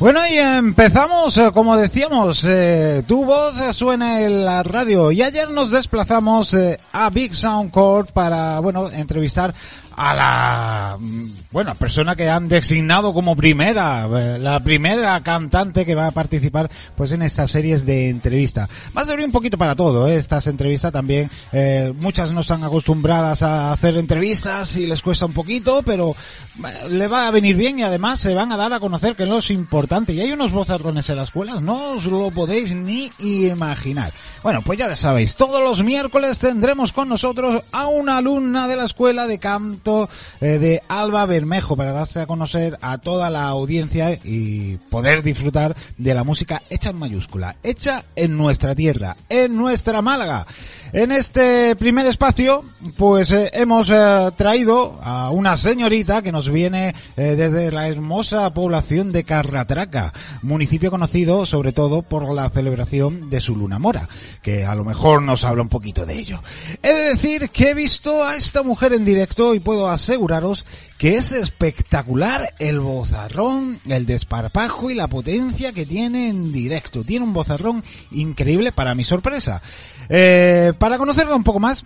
Bueno, y empezamos, eh, como decíamos, eh, tu voz suena en la radio. Y ayer nos desplazamos eh, a Big Sound Court para, bueno, entrevistar a la bueno persona que han designado como primera eh, la primera cantante que va a participar pues en estas series de entrevista va a servir un poquito para todo ¿eh? estas entrevistas también eh, muchas no están acostumbradas a hacer entrevistas y les cuesta un poquito pero le va a venir bien y además se van a dar a conocer que no es importante y hay unos bozarrones en las escuelas no os lo podéis ni imaginar bueno pues ya sabéis todos los miércoles tendremos con nosotros a una alumna de la escuela de canto eh, de Alba Bermejo para darse a conocer a toda la audiencia y poder disfrutar de la música hecha en mayúscula, hecha en nuestra tierra, en nuestra Málaga. En este primer espacio, pues eh, hemos eh, traído a una señorita que nos viene desde la hermosa población de Carratraca, municipio conocido sobre todo por la celebración de su luna mora, que a lo mejor nos habla un poquito de ello. He de decir que he visto a esta mujer en directo y puedo aseguraros que es espectacular el bozarrón, el desparpajo y la potencia que tiene en directo. Tiene un bozarrón increíble para mi sorpresa. Eh, para conocerla un poco más,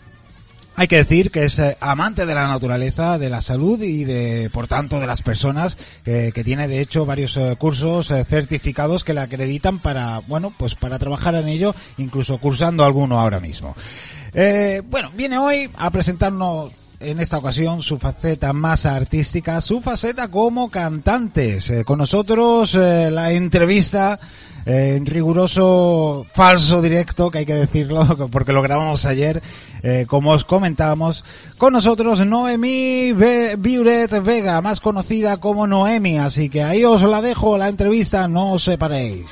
hay que decir que es eh, amante de la naturaleza, de la salud y de, por tanto, de las personas, eh, que tiene de hecho varios cursos certificados que la acreditan para, bueno, pues para trabajar en ello, incluso cursando alguno ahora mismo. Bueno, viene hoy a presentarnos en esta ocasión su faceta más artística, su faceta como cantantes. Eh, con nosotros eh, la entrevista eh, en riguroso falso directo, que hay que decirlo, porque lo grabamos ayer, como os comentábamos, con nosotros Noemí Be Vega, más conocida como Noemi, así que ahí os la dejo, la entrevista, no os separéis.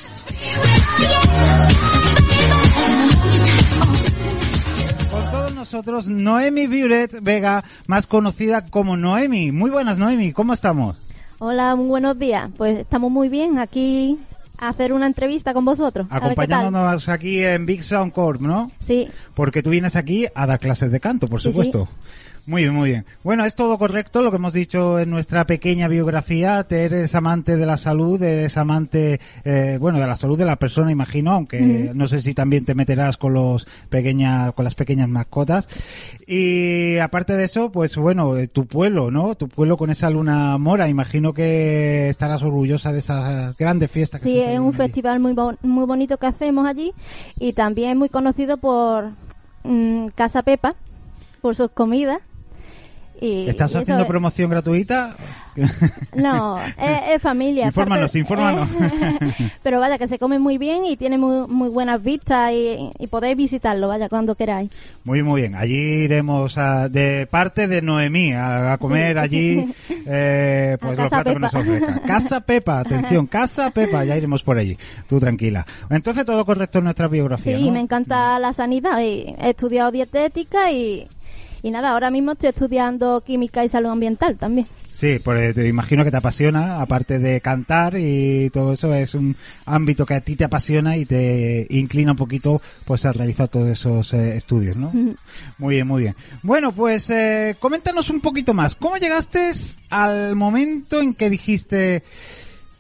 Nosotros, Noemi Biuret Vega, más conocida como Noemi. Muy buenas, Noemi, ¿cómo estamos? Hola, muy buenos días. Pues estamos muy bien aquí a hacer una entrevista con vosotros. Acompañándonos aquí en Big Sound Corp, ¿no? Sí, Porque tú vienes aquí a dar clases de canto, por Sí, supuesto. Muy bien, muy bien. Bueno, es todo correcto lo que hemos dicho en nuestra pequeña biografía. Te eres amante de la salud, eres amante, eh, bueno, de la salud de la persona, imagino, aunque no sé si también te meterás con los pequeña, con las pequeñas mascotas. Y aparte de eso, pues bueno, eh, tu pueblo, ¿no? Tu pueblo con esa luna mora, imagino que estarás orgullosa de esas grandes fiestas que sí, se es un allí. festival muy, bo- muy bonito que hacemos allí y también muy conocido por mm, Casa Pepa, por sus comidas. Y, ¿Estás y haciendo promoción gratuita? No, es, es familia. Infórmanos, infórmanos. Pero vaya, que se come muy bien y tiene muy, muy buenas vistas y, y podéis visitarlo, vaya, cuando queráis. Muy, muy bien. Allí iremos a- de parte de Noemí a, a comer Sí. allí eh, pues los Casa platos que nos Pepa. ofrezca. Casa Pepa, atención, Casa Pepa, ya iremos por allí. Tú tranquila. Entonces todo correcto en nuestra biografía, Sí, ¿no? me encanta la sanidad. y he estudiado dietética y, y nada, ahora mismo estoy estudiando química y salud ambiental también. Sí, pues te imagino que te apasiona, aparte de cantar y todo eso, es un ámbito que a ti te apasiona y te inclina un poquito pues a realizar todos esos eh, estudios, ¿no? Muy bien, muy bien. Bueno, pues eh, coméntanos un poquito más. ¿Cómo llegaste al momento en que dijiste,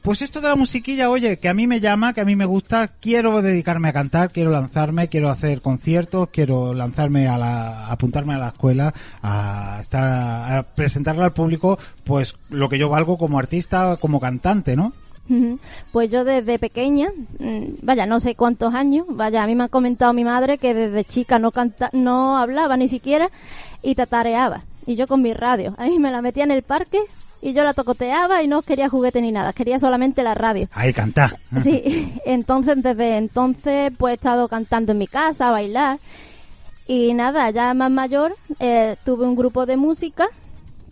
pues esto de la musiquilla, oye, que a mí me llama, que a mí me gusta, quiero dedicarme a cantar, quiero lanzarme, quiero hacer conciertos, quiero lanzarme a la, apuntarme a la escuela, a estar, a presentarle al público, pues lo que yo valgo como artista, como cantante, ¿no? Pues yo desde pequeña, mm, vaya, no sé cuántos años, vaya, a mí me ha comentado mi madre que desde chica no canta, no hablaba ni siquiera y tatareaba. Y yo con mi radio, a mí me la metía en el parque y yo la tocoteaba y no quería juguete ni nada, quería solamente la radio. Ahí canta. Sí, entonces desde entonces pues he estado cantando en mi casa, a bailar y nada, ya más mayor eh, tuve un grupo de música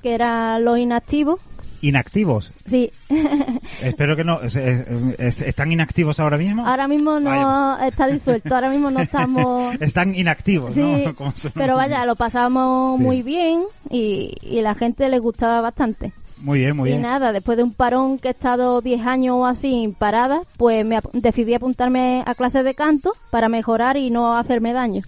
que era Los Inactivos, Inactivos. sí, Espero que no. es- es- es- ¿Están inactivos ahora mismo? ahora mismo no Vaya. está disuelto, ahora mismo no estamos... Están inactivos, Sí, ¿no? Pero vaya, lo pasábamos Sí. muy bien y, y la gente le gustaba bastante. Muy bien, muy y bien. nada, después de un parón que he estado 10 años o así parada, pues me ap- decidí apuntarme a clases de canto para mejorar y no hacerme daño.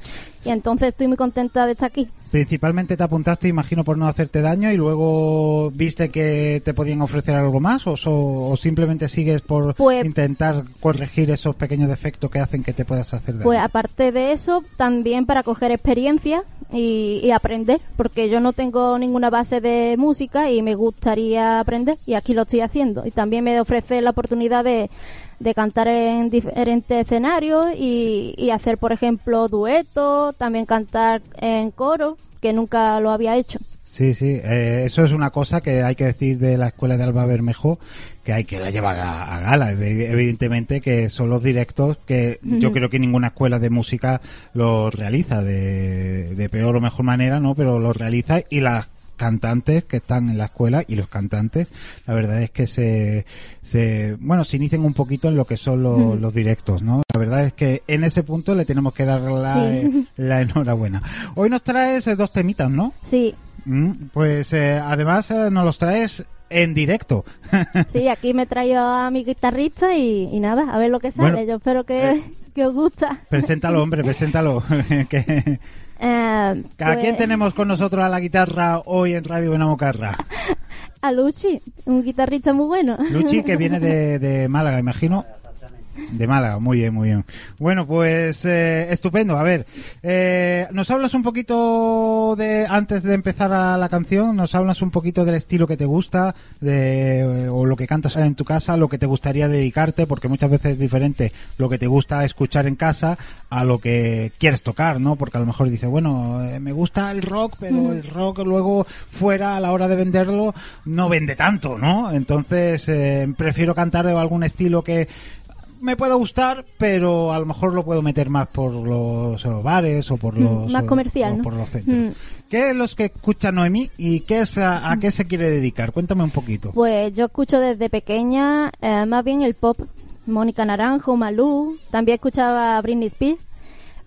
Y entonces estoy muy contenta de estar aquí. Principalmente te apuntaste, imagino, por no hacerte daño y luego viste que te podían ofrecer algo más o, so- o simplemente sigues por Pues- intentar corregir esos pequeños defectos que hacen que te puedas hacer daño. Pues aparte de eso, también para coger experiencia y, y aprender, porque yo no tengo ninguna base de música y me gustaría aprender y aquí lo estoy haciendo. Y también me ofrece la oportunidad de, de cantar en diferentes escenarios y, y hacer, por ejemplo, duetos, también cantar en coro, que nunca lo había hecho. Sí, sí, eh, eso es una cosa que hay que decir de la escuela de Alba Bermejo, que hay que la llevar a, a gala, Evi- evidentemente que son los directos que yo creo que ninguna escuela de música los realiza de, de peor o mejor manera, ¿no? Pero los realiza y las cantantes que están en la escuela y los cantantes, la verdad es que se, se bueno, se inician un poquito en lo que son los, directos, ¿no? La verdad es que en ese punto le tenemos que dar la, Sí. la enhorabuena. Hoy nos traes eh, dos temitas, ¿no? Sí, Pues eh, además eh, nos los traes en directo. sí, aquí me traigo a mi guitarrista y, y nada, a ver lo que sale. Bueno, yo espero que, eh, que os gusta. preséntalo, hombre, preséntalo. que, Eh, ¿A pues- quién tenemos con nosotros a la guitarra hoy en Radio Benamocarra? A Luchi, un guitarrista muy bueno. Luchi, que viene de, de Málaga, imagino. De Málaga, muy bien, muy bien. Bueno, pues eh, estupendo. A ver, eh, nos hablas un poquito de, antes de empezar a la canción, nos hablas un poquito del estilo que te gusta, de, o lo que cantas en tu casa, lo que te gustaría dedicarte, porque muchas veces es diferente lo que te gusta escuchar en casa a lo que quieres tocar, ¿no? Porque a lo mejor dices, bueno, eh, me gusta el rock, pero el rock luego fuera a la hora de venderlo no vende tanto, ¿no? Entonces eh, prefiero cantar algún estilo que me pueda gustar, pero a lo mejor lo puedo meter más por los bares o por Mm, los más comercial, o ¿no? por los centros. Mm. ¿Qué es los que escucha Noemí y qué es a, a qué se quiere dedicar? Cuéntame un poquito. Pues yo escucho desde pequeña eh, más bien el pop. Mónica Naranjo, Malú, también escuchaba Britney Spears.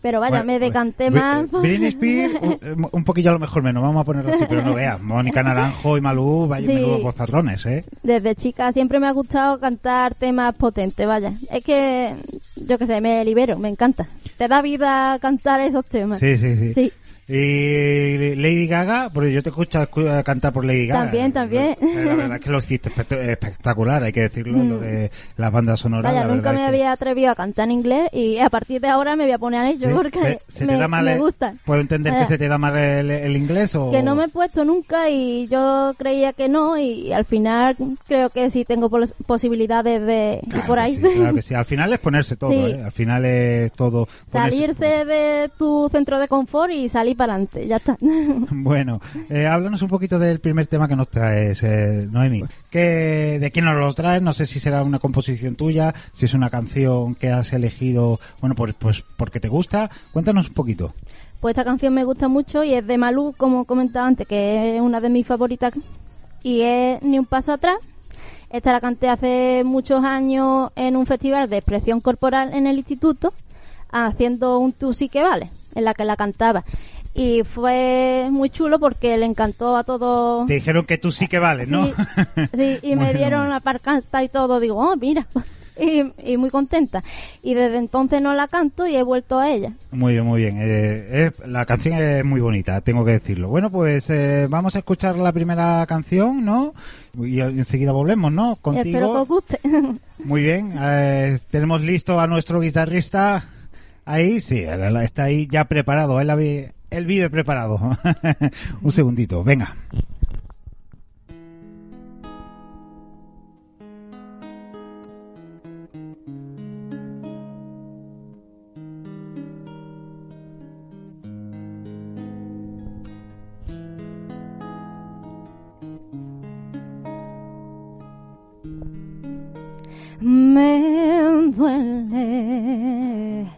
Pero vaya, Bueno, me decanté Br- más. Britney Spears, un, un poquillo a lo mejor menos, vamos a ponerlo así, pero no veas. Mónica Naranjo y Malú, vaya Sí. menudos bozarrones, ¿eh? Desde chica siempre me ha gustado cantar temas potentes, vaya. Es que, yo qué sé, me libero, me encanta. Te da vida cantar esos temas. Sí, sí, sí. Sí. Y Lady Gaga, porque yo te escucho escu- cantar por Lady Gaga. También, también. Eh, La verdad es que lo hiciste espe- espectacular, hay que decirlo, lo de las bandas sonoras. Vaya, la nunca me que- había atrevido a cantar en inglés y a partir de ahora me voy a poner a ello Sí, porque se, se me, te da mal me el- gusta. ¿Puedo entender que Vaya. se te da mal el, el inglés o...? Que no me he puesto nunca y yo creía que no y al final creo que sí tengo pos- posibilidades de ir Claro por que ahí. sí, claro que sí. Al final es ponerse todo, Sí. ¿eh? Al final es todo... ponerse Salirse de tu centro de confort y salir para adelante, ya está. Bueno, eh, háblanos un poquito del primer tema que nos traes, eh, Noemi. ¿Qué, ¿De quién nos lo traes? No sé si será una composición tuya, si es una canción que has elegido, bueno, pues, pues porque te gusta. Cuéntanos un poquito. Pues esta canción me gusta mucho y es de Malú, como comentaba antes, que es una de mis favoritas y es Ni un paso atrás. Esta la canté hace muchos años en un festival de expresión corporal en el instituto, haciendo un tú sí que vale, en la que la cantaba. Y fue muy chulo porque le encantó a todos. Te dijeron que tú sí que vales, ¿no? Sí, sí, y me dieron la parcanta y todo. Digo, oh, mira. Y, y muy contenta. Y desde entonces no la canto y he vuelto a ella. Muy bien, muy bien. Eh, la canción es muy bonita, tengo que decirlo. Bueno, pues eh, vamos a escuchar la primera canción, ¿no? Y enseguida volvemos, ¿no? Contigo. Espero que os guste. Muy bien, eh, tenemos listo a nuestro guitarrista ahí, sí, está ahí ya preparado, él, él vive preparado. Un segundito, venga. Me duele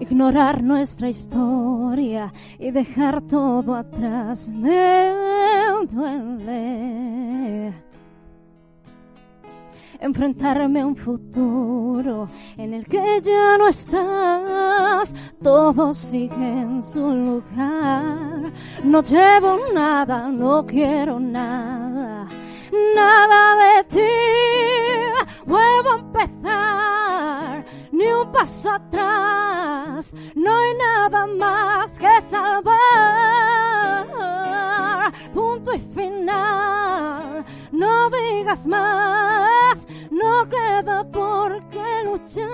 ignorar nuestra historia y dejar todo atrás. Me duele enfrentarme a un futuro en el que ya no estás. Todo sigue en su lugar. No llevo nada, no quiero nada, nada de ti. Vuelvo a empezar, ni un paso atrás. No hay nada más que salvar. Punto y final. No digas más, no queda por qué luchar.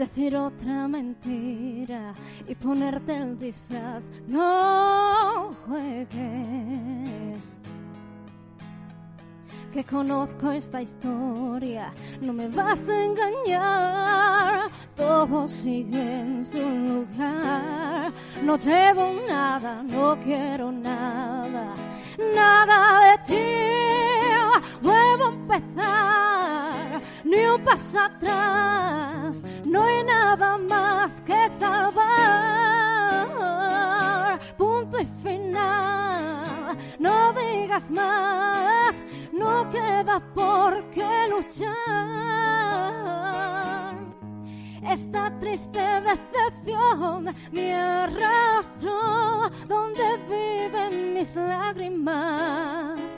Decir otra mentira y ponerte el disfraz. No juegues. Que conozco esta historia, no me vas a engañar. Todo sigue en su lugar. No llevo nada, no quiero nada, nada de ti. Vuelvo a empezar, ni un paso atrás. No hay nada más que salvar. Punto y final. No digas más, no queda por qué luchar. Esta triste decepción me arrastró donde viven mis lágrimas.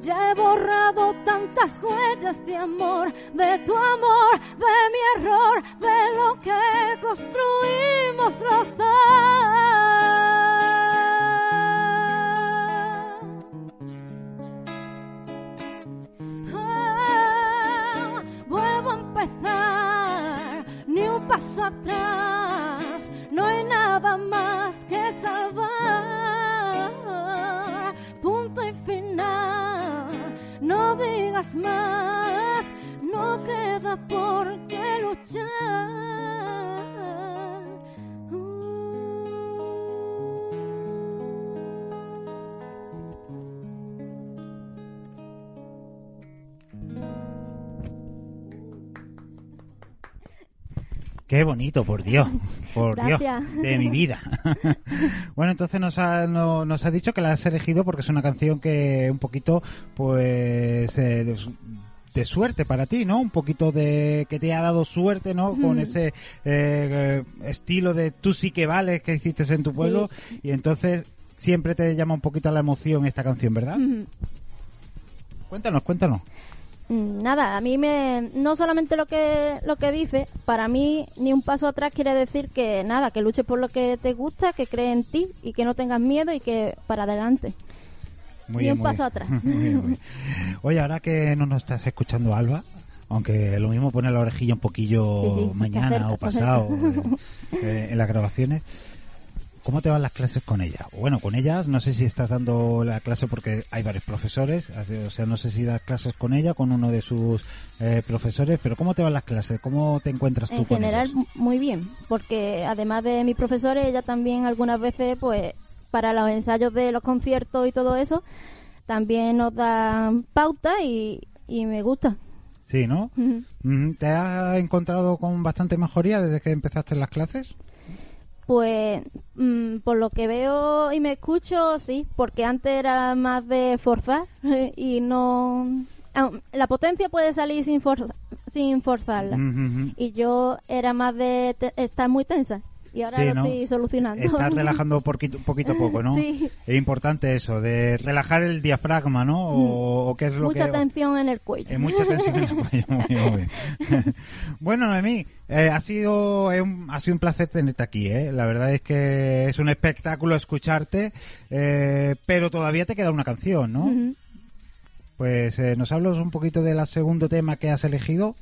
Ya he borrado tantas huellas de amor, de tu amor, de mi error, de lo que construimos los dos. Ah, vuelvo a empezar, ni un paso atrás, digas más, no queda por qué luchar. Qué bonito, por Dios, por Dios, de mi vida. bueno, entonces nos ha, no- nos ha dicho que la has elegido porque es una canción que un poquito, pues, eh, de, su- de suerte para ti, ¿no? Un poquito de que te ha dado suerte, ¿no? Con ese eh, estilo de tú sí que vales que hiciste en tu pueblo y entonces siempre te llama un poquito la emoción esta canción, ¿verdad? Cuéntanos, cuéntanos. Mm, Nada, a mí me no solamente lo que lo que dice, para mí ni un paso atrás quiere decir que nada, que luches por lo que te gusta, que crees en ti y que no tengas miedo y que para adelante. Muy Ni bien, un muy paso bien. atrás. Muy bien, muy bien. Oye, ahora que no nos estás escuchando, Alba, aunque lo mismo pone la orejilla un poquillo Sí, sí, está mañana o pasado eh, en las grabaciones, ¿cómo te van las clases con ella? Bueno, con ellas, no sé si estás dando la clase porque hay varios profesores, o sea, no sé si das clases con ella, con uno de sus eh, profesores, pero ¿cómo te van las clases? ¿Cómo te encuentras tú En con general ellos? muy bien, porque además de mis profesores, ella también algunas veces pues para los ensayos de los conciertos y todo eso, también nos dan pauta y, y me gusta. Sí, ¿no? ¿Te has encontrado con bastante mejoría desde que empezaste las clases? Pues mm, por lo que veo y me escucho, sí, porque antes era más de forzar y no... La potencia puede salir sin, forza- sin forzarla. Y yo era más de estar muy tensa. Y ahora Sí, lo ¿no? estoy solucionando. Estás relajando poquito, poquito a poco, ¿no? Sí. Es importante eso, de relajar el diafragma, ¿no? O, o qué es lo Mucha que... tensión en el cuello. Eh, mucha tensión en el cuello, muy bien, bueno, Noemí, eh, ha sido eh, un, ha sido un placer tenerte aquí, ¿eh? La verdad es que es un espectáculo escucharte, eh, pero todavía te queda una canción, ¿no? Ujú. Pues eh, nos hablas un poquito del segundo tema que has elegido.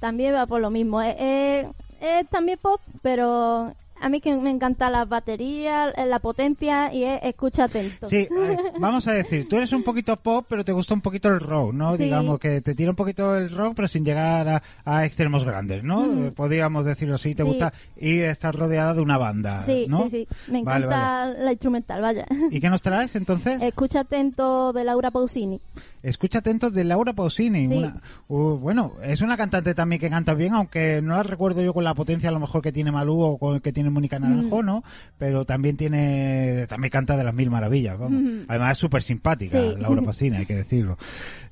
También va por lo mismo. Es, es- es también pop, pero A mí que me encanta la batería, la potencia y es escucha atento. Sí, eh, vamos a decir, tú eres un poquito pop, pero te gusta un poquito el rock, ¿no? Sí. Digamos que te tira un poquito el rock, pero sin llegar a, a extremos grandes, ¿no? Eh, Podríamos decirlo así, te Sí. gusta y estar rodeada de una banda, Sí, ¿no? sí, sí. Me Vale, encanta vale. la instrumental, vaya. ¿Y qué nos traes entonces? Escucha atento de Laura Pausini. Escucha atentos de Laura Pausini. Sí. una- uh, bueno, es una cantante también que canta bien, aunque no la recuerdo yo con la potencia a lo mejor que tiene Malú o con que tiene Mónica Naranjo, Mm. ¿no? Pero también tiene, también canta de las mil maravillas, vamos. Mm. Además es súper simpática Sí. Laura Pausini, hay que decirlo.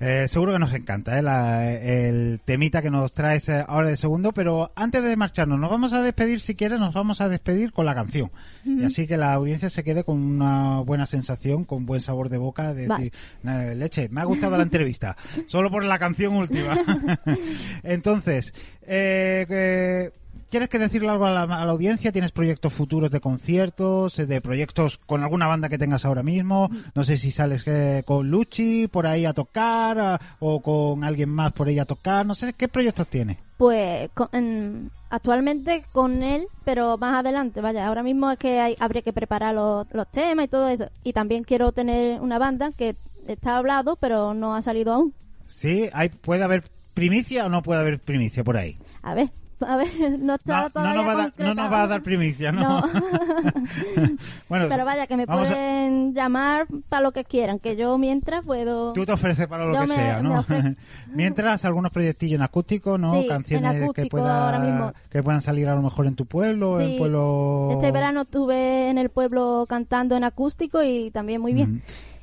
Eh, seguro que nos encanta, ¿eh? La- el temita que nos traes ahora de segundo, pero antes de marcharnos, nos vamos a despedir, si quieres, nos vamos a despedir con la canción. Y así que la audiencia se quede con una buena sensación, con buen sabor de boca, de decir, "Eh, leche, me ha gustado la entrevista, solo por la canción última. Entonces, eh, que- ¿quieres que decirle algo a la, a la audiencia? ¿Tienes proyectos futuros de conciertos, eh, de proyectos con alguna banda que tengas ahora mismo? No sé si sales eh, con Luchi por ahí a tocar o con alguien más por ahí a tocar, no sé, ¿qué proyectos tienes? Pues con- en- actualmente con él, pero más adelante, vaya, ahora mismo es que hay, habría que preparar los temas y todo eso. Y también quiero tener una banda que está hablado, pero no ha salido aún. Sí, hay, ¿puede haber primicia o no puede haber primicia por ahí? A ver, a ver, no está No, no todavía nos va a dar, no nos va a dar primicia, ¿no? No. bueno, Pero vaya, que me vamos a- pueden llamar para lo que quieran, que yo mientras puedo... Tú te ofreces para lo Yo que me- sea, ¿no? Mientras algunos proyectillos en acústico, ¿no? Sí, en Canciones que, acústico pueda- ahora mismo. que puedan salir a lo mejor en tu pueblo, o en Sí, pueblo... Este verano estuve en el pueblo cantando en acústico y también muy bien.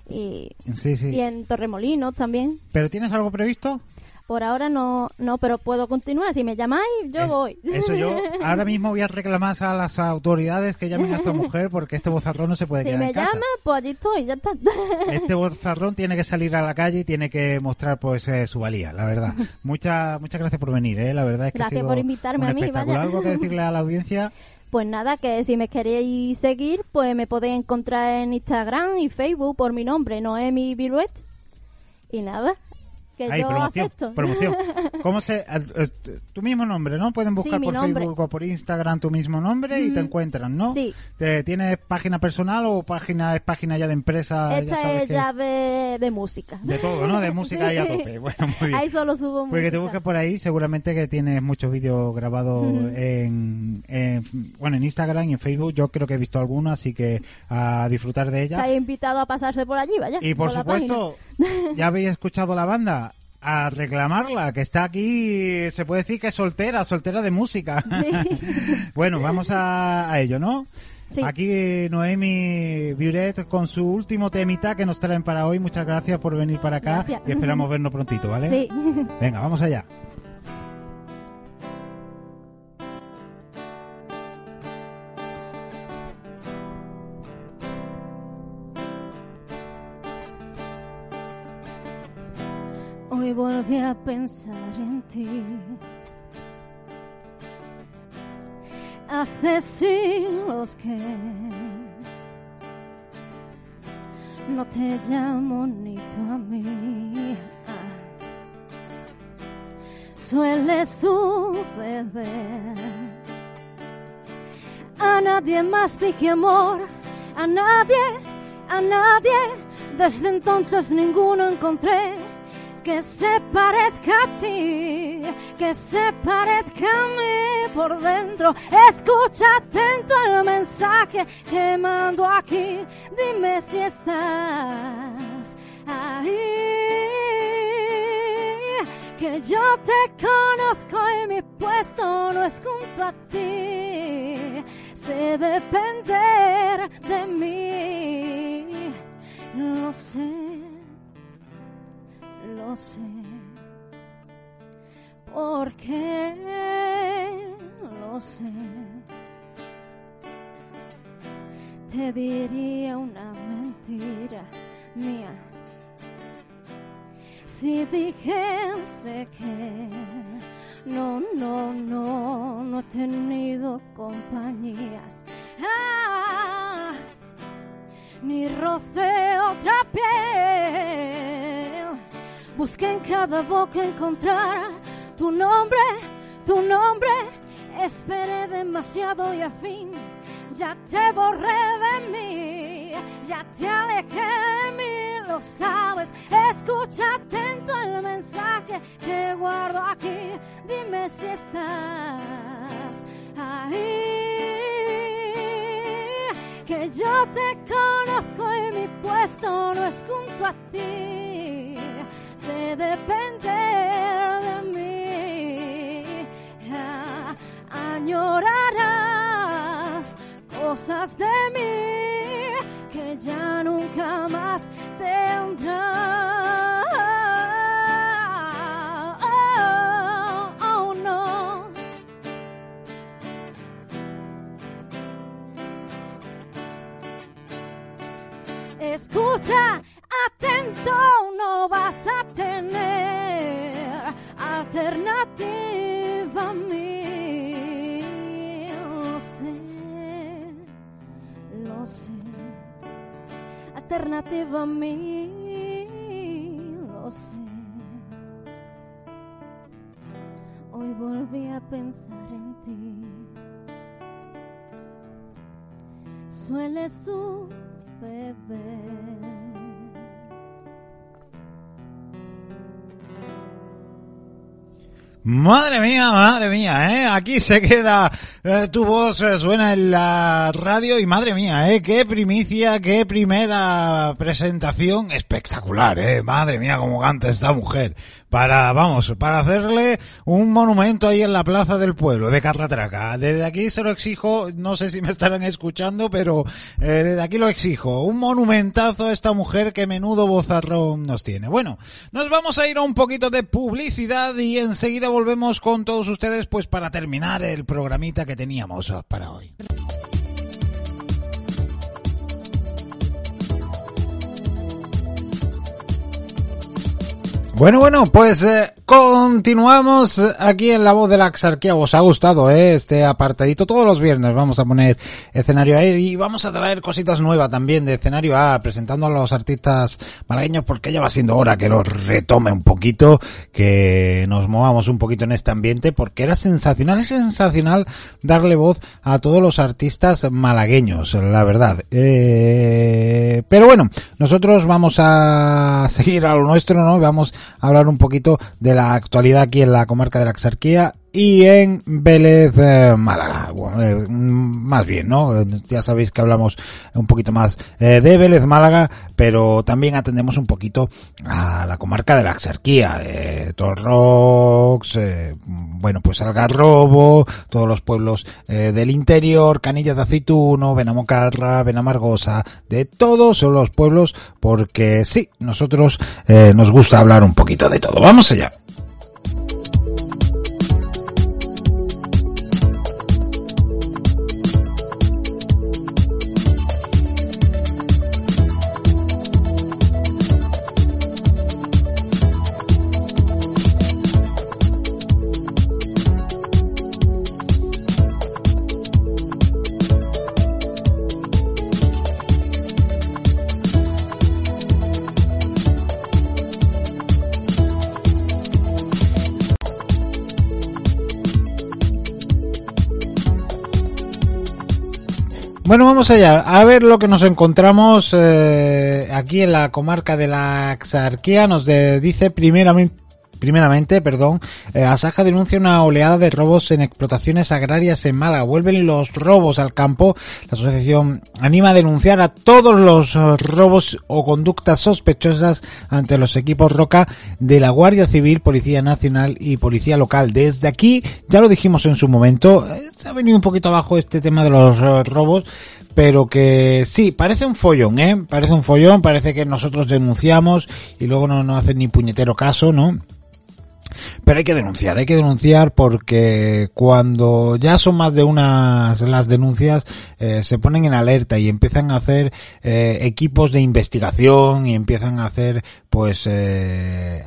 Y, Sí, sí. y en Torremolinos también. ¿Pero tienes algo previsto? Por ahora no, no, pero puedo continuar. Si me llamáis, yo Es- voy. Eso yo ahora mismo voy a reclamar a las autoridades que llamen a esta mujer porque este bozarrón no se puede si quedar me en casa. llama, pues allí estoy, ya está. Este bozarrón tiene que salir a la calle y tiene que mostrar pues eh, su valía, la verdad. Muchas muchas gracias por venir, ¿eh? La verdad es que ha Gracias sido por invitarme un a mí, vaya. ¿Algo que decirle a la audiencia? Pues nada, que si me queréis seguir, pues me podéis encontrar en Instagram y Facebook por mi nombre, Noemi Viruet. Y nada, que Ahí, yo promoción, acepto. promoción. ¿Cómo se, tu mismo nombre, ¿no? Pueden buscar por nombre. Facebook o por Instagram tu mismo nombre y te encuentran, ¿no? Sí. Eh, ¿Tienes página personal o página es página ya de empresa? ya Esta sabes es que- ya de, de música. De todo, ¿no? De música ahí a tope. Bueno, muy bien. Ahí solo subo Pues que te música. busques por ahí, seguramente que tienes muchos vídeos grabados en, en- bueno, en Instagram y en Facebook. Yo creo que he visto algunos, así que a disfrutar de ellas. Estáis invitados a pasarse por allí, vaya. Y por supuesto, ya habéis escuchado la banda. A reclamarla, que está aquí, se puede decir que es soltera, soltera de música. Sí. bueno, vamos a, a ello, ¿no? Sí. Aquí Noemi Viuret con su último temita que nos traen para hoy. Muchas gracias por venir para acá Gracias. y esperamos vernos prontito, ¿vale? Sí. Venga, vamos allá. Volví a pensar en ti. Hace siglos que no te llamo ni tú a mí. Suele suceder. A nadie más dije amor, a nadie, a nadie. Desde entonces ninguno encontré que se parezca a ti, que se parezca a mí por dentro. Escucha atento el mensaje que mando aquí. Dime si estás ahí. Que yo te conozco y mi puesto no es junto a ti. Sé depender de mí. Lo sé sé. Porque lo sé. Te diría una mentira mía. Si dijese que no, no, no, no he tenido compañías. Ah, ni roce otra piel. Busqué en cada boca encontrar tu nombre, tu nombre Esperé demasiado y al fin ya te borré de mí, ya te alejé de mí, lo sabes. Escucha atento el mensaje que guardo aquí. Dime si estás ahí. Que yo te conozco y mi puesto no es junto a ti. Se depender de mí. Ah, añorarás cosas de mí que ya nunca más tendrás. Oh, oh. Escucha, atento, no vas a tener alternativa a mí. Lo sé, lo sé. Alternativa a mí, lo sé. Hoy volví a pensar en ti. Suele suceder. Madre mía, madre mía, ¿eh? Aquí se queda eh, tu voz, eh, suena en la radio y madre mía, ¿eh? Qué primicia, qué primera presentación espectacular, ¿eh? Madre mía, cómo canta esta mujer. Para, vamos, para hacerle un monumento ahí en la plaza del pueblo de Carratraca. Desde aquí se lo exijo, no sé si me estarán escuchando, pero eh, desde aquí lo exijo. Un monumentazo a esta mujer que menudo vozarrón nos tiene. Bueno, nos vamos a ir a un poquito de publicidad y enseguida volvemos con todos ustedes pues para terminar el programita que teníamos para hoy. Bueno, bueno, pues eh, continuamos aquí en La Voz de la Axarquía. ¿Os ha gustado eh, este apartadito? Todos los viernes vamos a poner escenario A y vamos a traer cositas nuevas también de escenario A, presentando a los artistas malagueños porque ya va siendo hora que los retome un poquito, que nos movamos un poquito en este ambiente porque era sensacional, es sensacional darle voz a todos los artistas malagueños, la verdad. Eh, pero bueno, nosotros vamos a seguir a lo nuestro, ¿no? Vamos hablar un poquito de la actualidad aquí en la comarca de la Axarquía y en Vélez eh, Málaga. Eh, más bien, ¿no? Ya sabéis que hablamos un poquito más eh, de Vélez Málaga, pero también atendemos un poquito a la comarca de la Axarquía, eh, Torrox, eh, bueno, pues Algarrobo, todos los pueblos eh, del interior, Canillas de Aceituno, Benamocarra, Benamargosa, de todos los pueblos, porque sí, nosotros eh, nos gusta hablar un poquito de todo. Vamos allá. Bueno, vamos allá. A ver lo que nos encontramos eh, aquí en la comarca de la Axarquía. Nos dice primeramente Primeramente, perdón, eh, Asaja denuncia una oleada de robos en explotaciones agrarias en Málaga. Vuelven los robos al campo. La asociación anima a denunciar a todos los eh, robos o conductas sospechosas ante los equipos Roca de la Guardia Civil, Policía Nacional y Policía Local. Desde aquí, ya lo dijimos en su momento, eh, se ha venido un poquito abajo este tema de los robos, pero que sí, parece un follón, ¿eh? Parece un follón, parece que nosotros denunciamos y luego no nos hacen ni puñetero caso, ¿no? Pero hay que denunciar, hay que denunciar porque cuando ya son más de unas las denuncias eh, se ponen en alerta y empiezan a hacer eh, equipos de investigación y empiezan a hacer pues eh,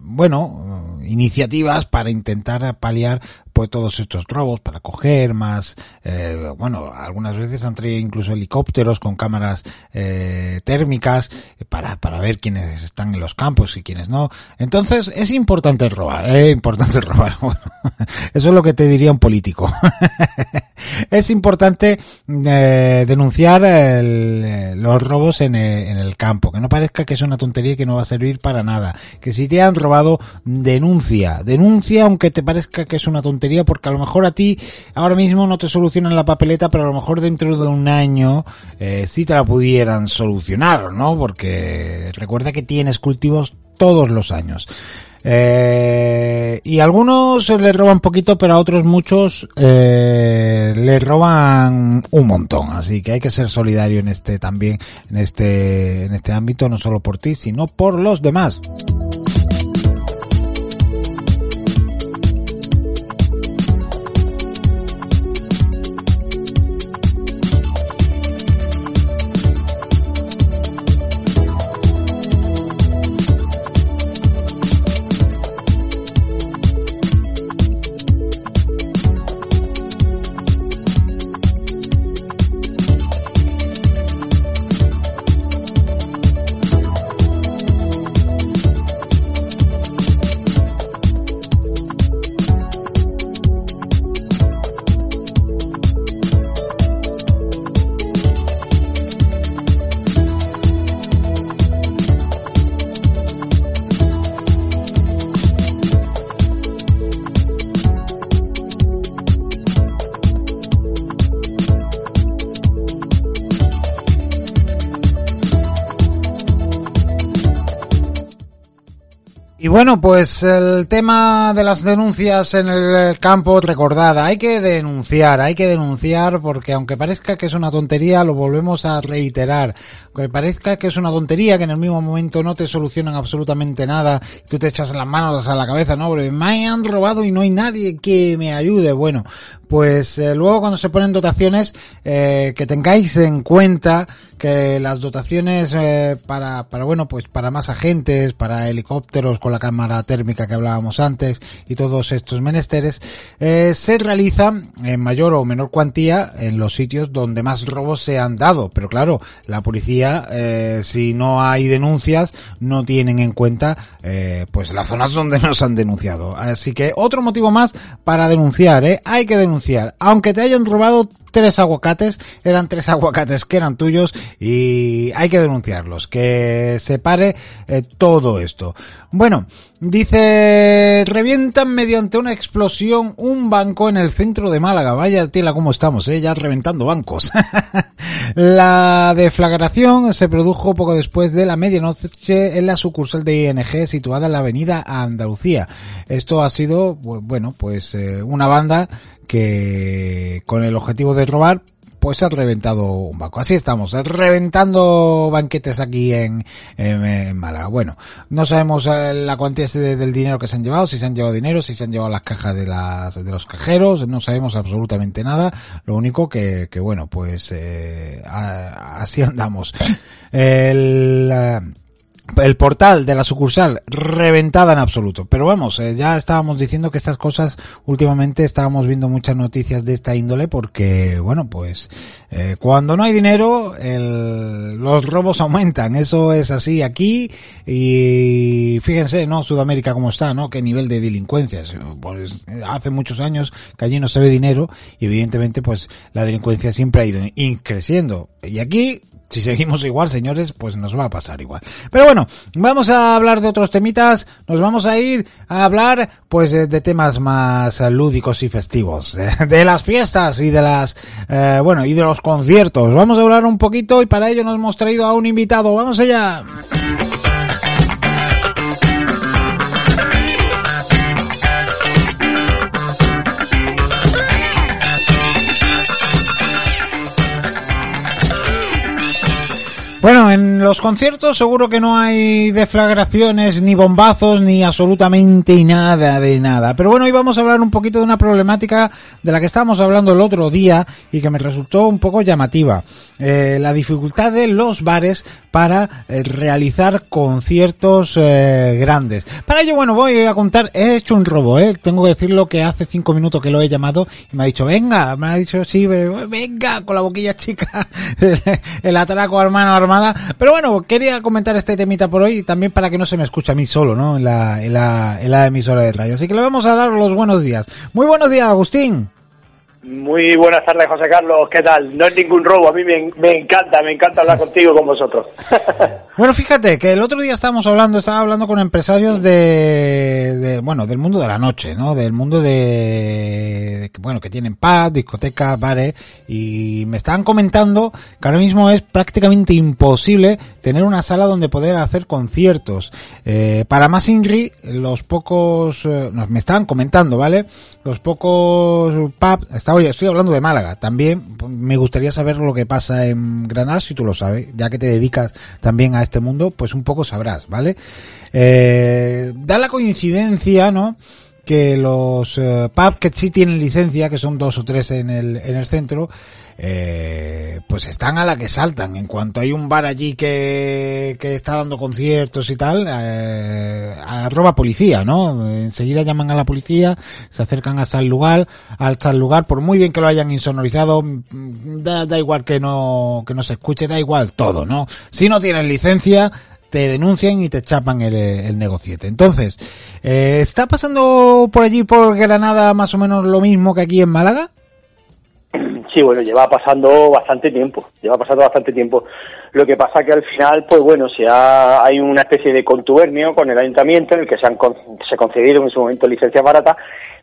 bueno iniciativas para intentar paliar pues todos estos robos para coger más, eh, bueno, algunas veces han traído incluso helicópteros con cámaras eh, térmicas para, para ver quiénes están en los campos y quiénes no. Entonces es importante robar, es importante robar. Bueno, eso es lo que te diría un político. es importante eh, denunciar los robos en el, en el campo, que no parezca que es una tontería que no va a servir para nada. Que si te han robado, denuncia, denuncia aunque te parezca que es una tontería, porque a lo mejor a ti ahora mismo no te solucionan la papeleta, pero a lo mejor dentro de un año eh, sí te la pudieran solucionar, ¿no? Porque recuerda que tienes cultivos todos los años. Eh, y algunos le roban poquito, pero a otros muchos eh, le roban un montón. Así que hay que ser solidario en este también, en este, en este ámbito, no solo por ti, sino por los demás. Bueno, pues el tema de las denuncias en el campo, recordada, hay que denunciar, hay que denunciar porque aunque parezca que es una tontería, lo volvemos a reiterar. Aunque parezca que es una tontería, que en el mismo momento no te solucionan absolutamente nada, tú te echas las manos a la cabeza, no, me han robado y no hay nadie que me ayude. Bueno, pues eh, luego cuando se ponen dotaciones, eh, que tengáis en cuenta que las dotaciones eh, para, para, bueno, pues para más agentes, para helicópteros con la cámara térmica que hablábamos antes y todos estos menesteres, se realizan en mayor o menor cuantía en los sitios donde más robos se han dado. Pero claro, la policía, si no hay denuncias, no tienen en cuenta pues las zonas donde nos han denunciado. Así que otro motivo más para denunciar, ¿eh? Hay que denunciar aunque te hayan robado tres aguacates, eran tres aguacates que eran tuyos y hay que denunciarlos, que se pare eh, todo esto. Bueno, dice, revientan mediante una explosión un banco en el centro de Málaga. Vaya tela cómo estamos, eh, ya reventando bancos. la deflagración se produjo poco después de la medianoche en la sucursal de ING situada en la avenida Andalucía. Esto ha sido, bueno, pues eh, una banda que con el objetivo de robar pues ha reventado un banco. Así estamos, reventando banquetes aquí en, en, Málaga. Bueno, no sabemos eh, la cuantía del dinero que se han llevado, si se han llevado dinero, si se han llevado las cajas de las de los cajeros, no sabemos absolutamente nada. Lo único que, que bueno, pues eh, así andamos. El, eh, el portal de la sucursal reventada en absoluto. Pero vamos, eh, ya estábamos diciendo que estas cosas últimamente estábamos viendo muchas noticias de esta índole porque, bueno, pues eh, cuando no hay dinero el, los robos aumentan. Eso es así aquí y fíjense, ¿no? Sudamérica cómo está, ¿no? Qué nivel de delincuencia. Pues hace muchos años que allí no se ve dinero y evidentemente pues la delincuencia siempre ha ido creciendo. Y aquí si seguimos igual, señores, pues nos va a pasar igual. Pero bueno, vamos a hablar de otros temitas, nos vamos a ir a hablar pues de, temas más lúdicos y festivos, de, las fiestas y de las, eh, bueno, y de los conciertos. Vamos a hablar un poquito y para ello nos hemos traído a un invitado. Vamos allá. En los conciertos seguro que no hay deflagraciones, ni bombazos, ni absolutamente nada de nada. Pero bueno, hoy vamos a hablar un poquito de una problemática de la que estábamos hablando el otro día y que me resultó un poco llamativa. Eh, la dificultad de los bares para eh, realizar conciertos eh, grandes. Para ello, bueno, voy a contar, he hecho un robo, ¿eh? Tengo que decirlo que hace cinco minutos que lo he llamado y me ha dicho, venga, me ha dicho, sí, venga, con la boquilla chica, el atraco hermano armada. Pero bueno, quería comentar este temita por hoy también para que no se me escuche a mí solo, ¿no? En la, en la, en la emisora de radio. Así que le vamos a dar los buenos días. Muy buenos días, Agustín. Muy buenas tardes, José Carlos. ¿Qué tal? No es ningún robo. A mí me, encanta, me encanta hablar contigo con vosotros. bueno, fíjate que el otro día estábamos hablando, estaba hablando con empresarios de, bueno, del mundo de la noche, ¿no? Del mundo de, bueno, que tienen pub, discotecas, bares, y me estaban comentando que ahora mismo es prácticamente imposible tener una sala donde poder hacer conciertos. Eh, para más Inri, los pocos, eh, me estaban comentando, ¿vale? Los pocos pubs, Oye, estoy hablando de Málaga. También me gustaría saber lo que pasa en Granada, si tú lo sabes, ya que te dedicas también a este mundo, pues un poco sabrás, ¿vale? Eh, da la coincidencia, ¿no? Que los eh, pubs que sí tienen licencia, que son dos o tres en el, en el centro, eh, pues están a la que saltan. En cuanto hay un bar allí que, que está dando conciertos y tal, eh, arroba policía, ¿no? Enseguida llaman a la policía, se acercan hasta el lugar, hasta el lugar, por muy bien que lo hayan insonorizado, mm, da, igual que no, que no se escuche, da igual todo, ¿no? Si no tienen licencia, te denuncian y te chapan el, el negociete. Entonces, eh, ¿está pasando por allí, por Granada, más o menos lo mismo que aquí en Málaga? Sí, bueno, lleva pasando bastante tiempo, lleva pasando bastante tiempo. Lo que pasa que al final, pues bueno, se ha, hay una especie de contubernio con el ayuntamiento en el que se han se concedido en su momento licencias baratas,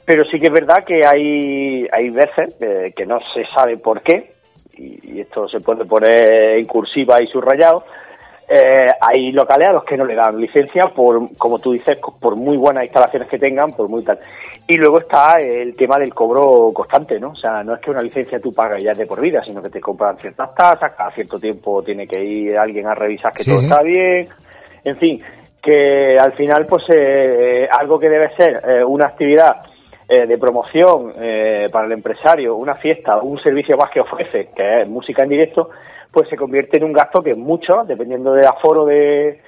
pero sí que es verdad que hay, hay veces eh, que no se sabe por qué, y, esto se puede poner en cursiva y subrayado, eh, hay locales a los que no le dan licencia por, como tú dices, por muy buenas instalaciones que tengan, por muy tal. Y luego está el tema del cobro constante, ¿no? O sea, no es que una licencia tú pagas ya de por vida, sino que te compran ciertas tasas, cada cierto tiempo tiene que ir alguien a revisar que todo está bien. En fin, que al final, pues, eh, algo que debe ser eh, una actividad de promoción para el empresario, una fiesta, un servicio más que ofrece, que es música en directo, pues se convierte en un gasto que es mucho, dependiendo del aforo de,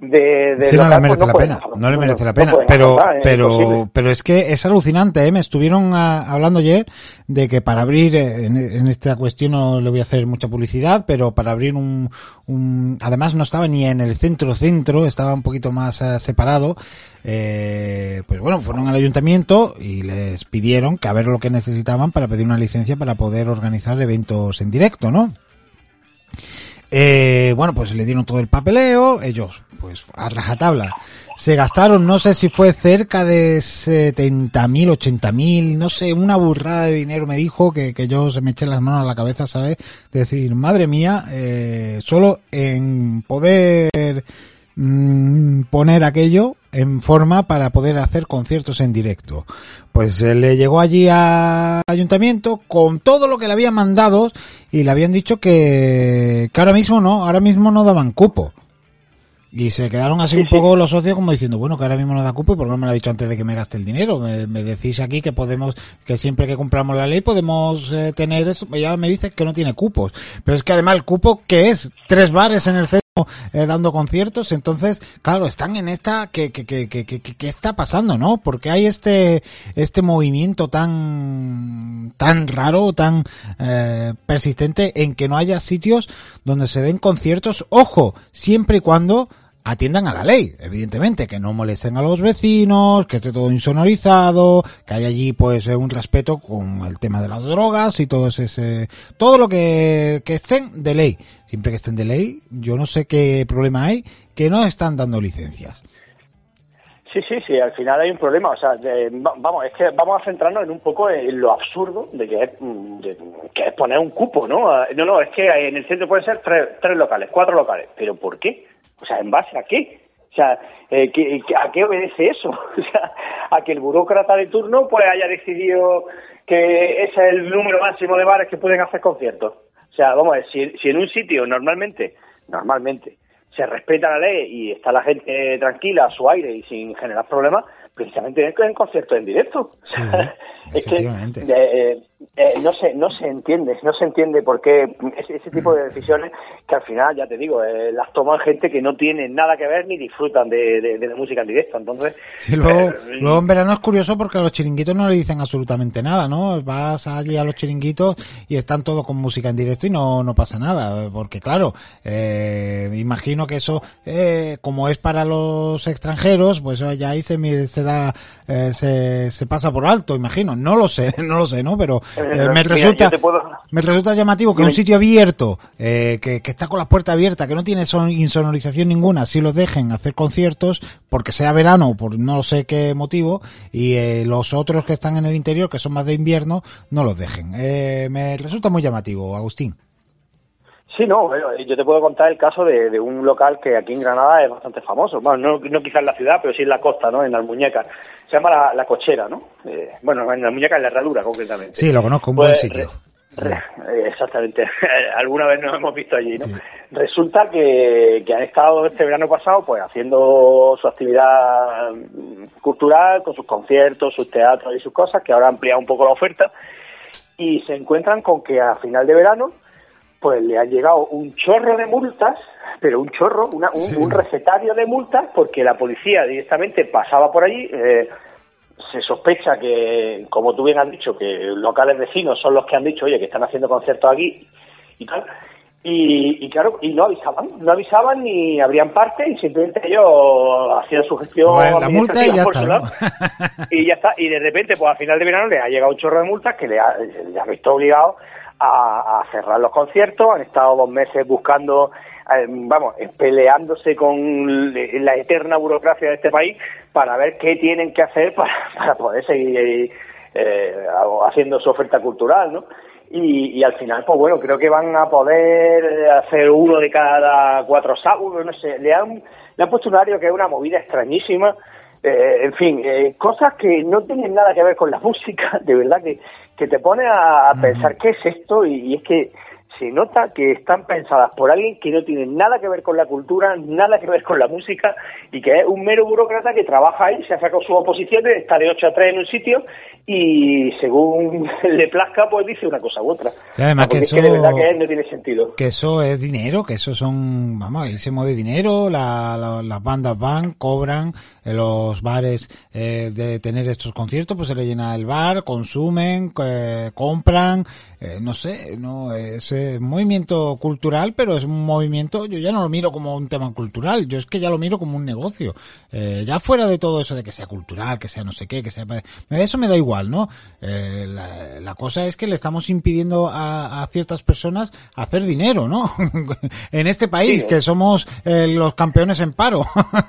de, sí, no le merece la pena, no le merece la pena, pero pero pero es que es alucinante, ¿eh? me estuvieron ah, hablando ayer de que para abrir eh, en, esta cuestión no le voy a hacer mucha publicidad, pero para abrir un, un además no estaba ni en el centro centro, estaba un poquito más ah, separado, eh, pues bueno, fueron al ayuntamiento y les pidieron que a ver lo que necesitaban para pedir una licencia para poder organizar eventos en directo, ¿no? Eh, bueno, pues le dieron todo el papeleo, ellos, pues a rajatabla, se gastaron, no sé si fue cerca de 70 mil, 80 mil, no sé, una burrada de dinero me dijo que, que yo se me eché las manos a la cabeza, ¿sabes? De decir, madre mía, eh, solo en poder mm, poner aquello en forma para poder hacer conciertos en directo. Pues se le llegó allí al ayuntamiento con todo lo que le habían mandado y le habían dicho que, que ahora mismo no, ahora mismo no daban cupo. Y se quedaron así un poco los socios como diciendo, bueno, que ahora mismo no da cupo y por qué no me lo ha dicho antes de que me gaste el dinero. Me, decís aquí que podemos, que siempre que compramos la ley podemos eh, tener eso. Y ahora me dice que no tiene cupos. Pero es que además el cupo, ¿qué es? Tres bares en el centro eh, dando conciertos. Entonces, claro, están en esta, ¿qué que, que, que, que, está pasando, no? Porque hay este, este movimiento tan, tan raro, tan eh, persistente en que no haya sitios donde se den conciertos. Ojo, siempre y cuando atiendan a la ley, evidentemente, que no molesten a los vecinos, que esté todo insonorizado, que haya allí pues un respeto con el tema de las drogas y todo ese, todo lo que, estén de ley. Siempre que estén de ley, yo no sé qué problema hay, que no están dando licencias. Sí, sí, sí, al final hay un problema. O sea, vamos, es que vamos a centrarnos en un poco en lo absurdo de que, es, que es poner un cupo, ¿no? No, no, es que en el centro pueden ser tres, tres locales, cuatro locales. ¿Pero por qué? O sea, ¿en base a qué? O sea, eh, ¿a qué obedece eso? O sea, a que el burócrata de turno pues haya decidido que ese es el número máximo de bares que pueden hacer conciertos. O sea, vamos a ver, si, en un sitio normalmente normalmente se respeta la ley y está la gente tranquila a su aire y sin generar problemas, precisamente en conciertos en directo. es que eh, eh, no se no se entiende, no se entiende por qué ese, ese tipo de decisiones que al final, ya te digo, eh, las toman gente que no tiene nada que ver ni disfrutan de, de, la música en directo. Entonces, luego, luego, en verano es curioso porque a los chiringuitos no le dicen absolutamente nada, ¿no? Vas allí a los chiringuitos y están todos con música en directo y no, no pasa nada, porque claro, eh, imagino que eso, como es para los extranjeros, pues ya ahí se, se da, se, se pasa por alto, imagino no lo sé, no lo sé, ¿no? Pero eh, me, resulta, me resulta llamativo que un sitio abierto, eh, que, está con las puertas abiertas, que no tiene son, insonorización ninguna, si los dejen hacer conciertos, porque sea verano o por no sé qué motivo, y eh, los otros que están en el interior, que son más de invierno, no los dejen. me resulta muy llamativo, Agustín. Sí, no, yo te puedo contar el caso de, un local que aquí en Granada es bastante famoso. Bueno, no, quizás en la ciudad, pero sí en la costa, ¿no? En Almuñeca. Se llama La, Cochera, ¿no? Eh, bueno, en Almuñeca, en la Herradura, concretamente. Sí, lo conozco, un buen pues, sitio. exactamente. Alguna vez nos hemos visto allí, ¿no? Resulta que, que, han estado este verano pasado, pues, haciendo su actividad cultural, con sus conciertos, sus teatros y sus cosas, que ahora ha ampliado un poco la oferta, y se encuentran con que a final de verano pues le ha llegado un chorro de multas, pero un chorro, un, recetario de multas, porque la policía directamente pasaba por allí. Eh, se sospecha que, como tú bien has dicho, que locales vecinos son los que han dicho, oye, que están haciendo conciertos aquí y tal. Y, claro, y no avisaban, no avisaban ni abrían parte y simplemente ellos hacían su gestión la multa y ya, está, y ya está. Y de repente, pues a final de verano le ha llegado un chorro de multas que le ha, le ha visto obligado a, cerrar los conciertos, han estado dos meses buscando, eh, vamos, peleándose con la eterna burocracia de este país para ver qué tienen que hacer para, para poder seguir eh, haciendo su oferta cultural, ¿no? Y, al final, pues bueno, creo que van a poder hacer uno de cada cuatro sábados, no sé, le han, le han puesto un área que es una movida extrañísima, eh, en fin, cosas que no tienen nada que ver con la música, de verdad que que te pone a, pensar qué es esto y, es que se nota que están pensadas por alguien que no tiene nada que ver con la cultura, nada que ver con la música y que es un mero burócrata que trabaja ahí, se ha sacado sus oposiciones, está de 8 a 3 en un sitio y según le plazca pues dice una cosa u otra. además que eso, de verdad que no tiene sentido. Que eso es dinero, que eso son, vamos, ahí se mueve dinero, las bandas van, cobran, los bares eh, de tener estos conciertos, pues se le llena el bar, consumen, eh, compran, eh, no sé, no es movimiento cultural, pero es un movimiento, yo ya no lo miro como un tema cultural, yo es que ya lo miro como un negocio. ya fuera de todo eso de que sea cultural, que sea no sé qué, que sea, eso me da igual ¿no? Eh, la, cosa es que le estamos impidiendo a, ciertas personas hacer dinero, ¿no? en este país, que somos eh, los campeones en paro.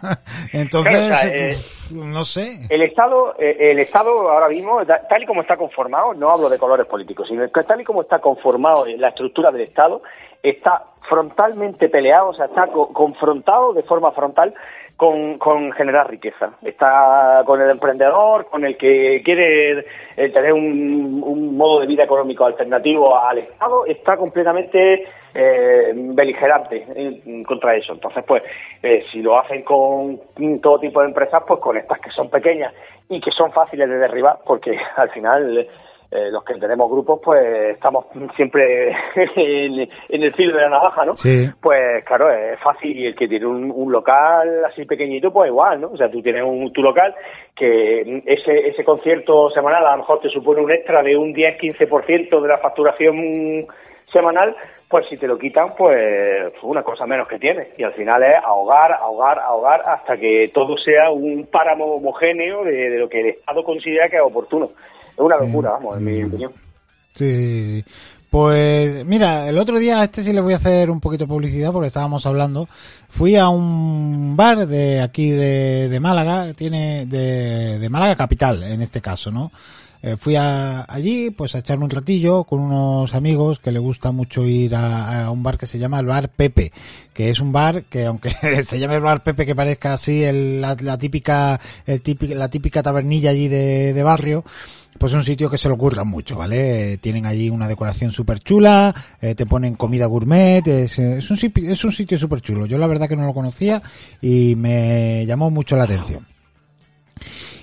Entonces, eh, no sé. El Estado, el Estado ahora mismo, tal y como está conformado, no hablo de colores políticos, sino tal y como está conformado la estructura del Estado, está frontalmente peleado, o sea, está confrontado de forma frontal con, con generar riqueza. Está con el emprendedor, con el que quiere eh, tener un, modo de vida económico alternativo al Estado, está completamente eh, beligerante contra eso. Entonces, pues, eh, si lo hacen con todo tipo de empresas, pues con estas que son pequeñas y que son fáciles de derribar, porque al final eh, los que tenemos grupos, pues estamos siempre en, el filo de la navaja, ¿no? Pues claro, es fácil. Y el que tiene un, local así pequeñito, pues igual, ¿no? O sea, tú tienes un, tu local que ese, ese concierto semanal a lo mejor te supone un extra de un 10-15% de la facturación semanal, pues si te lo quitan, pues una cosa menos que tienes. Y al final es ahogar, ahogar, ahogar hasta que todo sea un páramo homogéneo de, de lo que el Estado considera que es oportuno. Es una locura, vamos, en mi opinión. Sí, sí, sí. Pues mira, el otro día a este sí le voy a hacer un poquito de publicidad porque estábamos hablando. Fui a un bar de aquí de, de Málaga, tiene de, de Málaga capital en este caso, ¿no? Eh, fui a, allí pues a echarme un ratillo con unos amigos que le gusta mucho ir a, un bar que se llama el Bar Pepe, que es un bar que aunque se llame el Bar Pepe que parezca así el, la, típica, el típica, la típica tabernilla allí de, barrio, pues es un sitio que se lo ocurra mucho, ¿vale? Tienen allí una decoración súper chula, eh, te ponen comida gourmet, es, es un, es un sitio súper chulo. Yo la verdad que no lo conocía y me llamó mucho la atención.